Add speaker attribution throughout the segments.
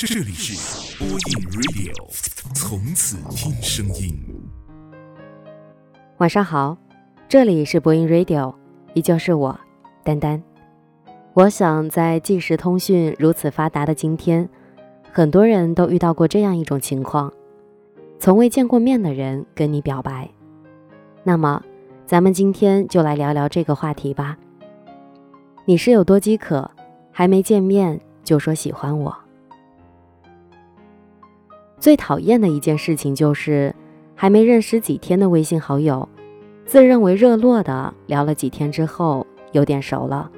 Speaker 1: 这里是播音 Radio，从此听声音。
Speaker 2: 晚上好，这里是播音 Radio，依旧是我丹丹。我想在即时通讯如此发达的今天，很多人都遇到过这样一种情况：从未见过面的人跟你表白。那么，咱们今天就来聊聊这个话题吧。你是有多饥渴，还没见面就说喜欢我？最讨厌的一件事情就是，还没认识几天的微信好友，自认为热络的聊了几天之后，有点熟了，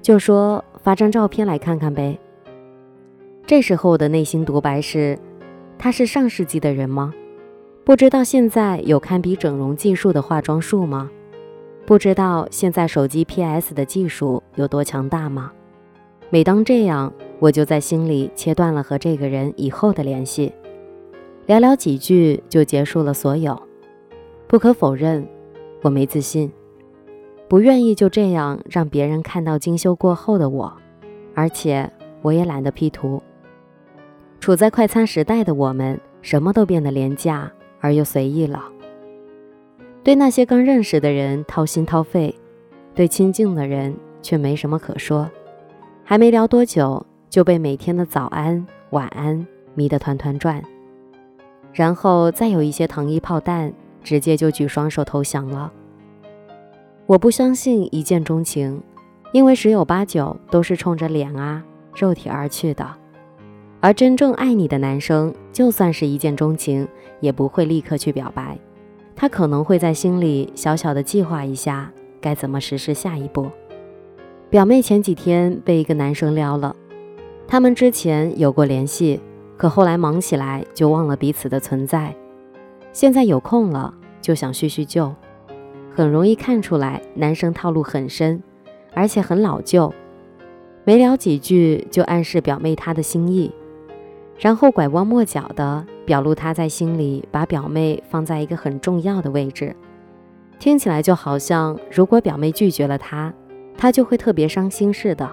Speaker 2: 就说发张照片来看看呗。这时候的内心独白是：他是上世纪的人吗？不知道现在有堪比整容技术的化妆术吗？不知道现在手机 PS 的技术有多强大吗？每当这样，我就在心里切断了和这个人以后的联系。寥寥几句就结束了所有。不可否认，我没自信，不愿意就这样让别人看到精修过后的我，而且我也懒得 P 图。处在快餐时代的我们，什么都变得廉价而又随意了。对那些刚认识的人掏心掏肺，对亲近的人却没什么可说。还没聊多久，就被每天的早安、晚安迷得团团转。然后再有一些糖衣炮弹，直接就举双手投降了。我不相信一见钟情，因为十有八九都是冲着脸啊、肉体而去的。而真正爱你的男生，就算是一见钟情，也不会立刻去表白，他可能会在心里小小的计划一下该怎么实施下一步。表妹前几天被一个男生撩了，他们之前有过联系。可后来忙起来就忘了彼此的存在，现在有空了就想叙叙旧，很容易看出来男生套路很深，而且很老旧。没聊几句就暗示表妹他的心意，然后拐弯抹角的表露他在心里把表妹放在一个很重要的位置，听起来就好像如果表妹拒绝了他，他就会特别伤心似的。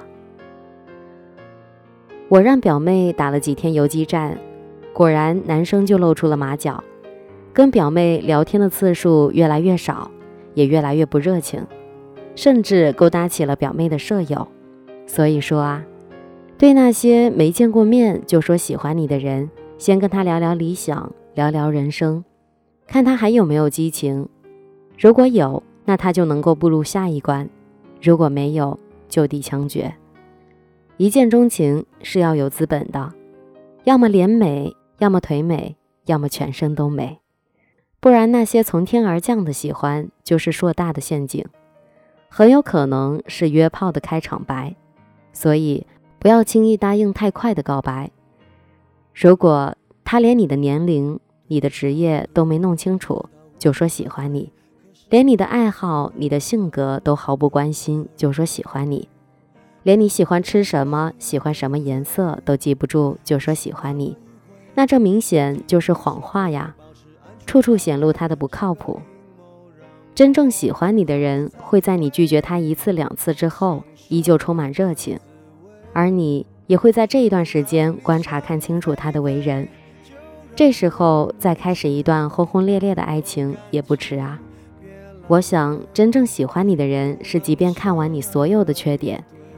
Speaker 2: 我让表妹打了几天游击战，果然男生就露出了马脚，跟表妹聊天的次数越来越少，也越来越不热情，甚至勾搭起了表妹的舍友。所以说啊，对那些没见过面就说喜欢你的人，先跟他聊聊理想，聊聊人生，看他还有没有激情。如果有，那他就能够步入下一关；如果没有，就地枪决。一见钟情是要有资本的，要么脸美，要么腿美，要么全身都美，不然那些从天而降的喜欢就是硕大的陷阱，很有可能是约炮的开场白。所以不要轻易答应太快的告白。如果他连你的年龄、你的职业都没弄清楚就说喜欢你，连你的爱好、你的性格都毫不关心就说喜欢你。连你喜欢吃什么、喜欢什么颜色都记不住，就说喜欢你，那这明显就是谎话呀！处处显露他的不靠谱。真正喜欢你的人，会在你拒绝他一次两次之后，依旧充满热情，而你也会在这一段时间观察看清楚他的为人，这时候再开始一段轰轰烈烈的爱情也不迟啊！我想，真正喜欢你的人，是即便看完你所有的缺点。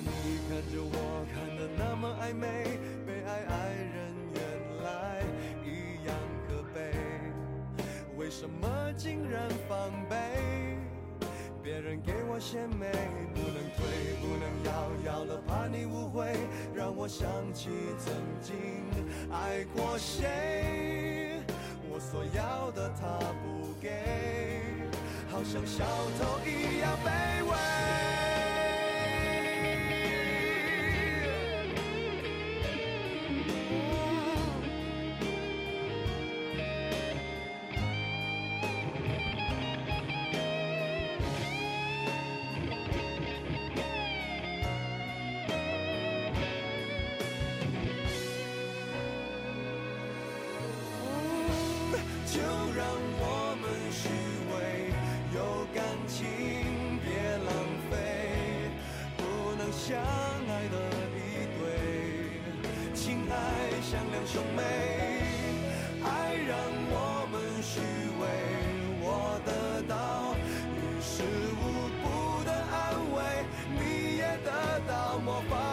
Speaker 2: 你
Speaker 3: 看着我看的那么暧昧，被爱爱人原来一样可悲，为什么竟然防备？别人给我献媚，不能退，不能要，要了怕你误会，让我想起曾经爱过谁。我所要的他不给，好像小偷一样被。
Speaker 4: 像两兄
Speaker 3: 妹
Speaker 4: 爱让
Speaker 3: 我
Speaker 4: 们虚伪我得
Speaker 3: 到
Speaker 4: 于事无补的安
Speaker 3: 慰
Speaker 4: 你也得到
Speaker 3: 模仿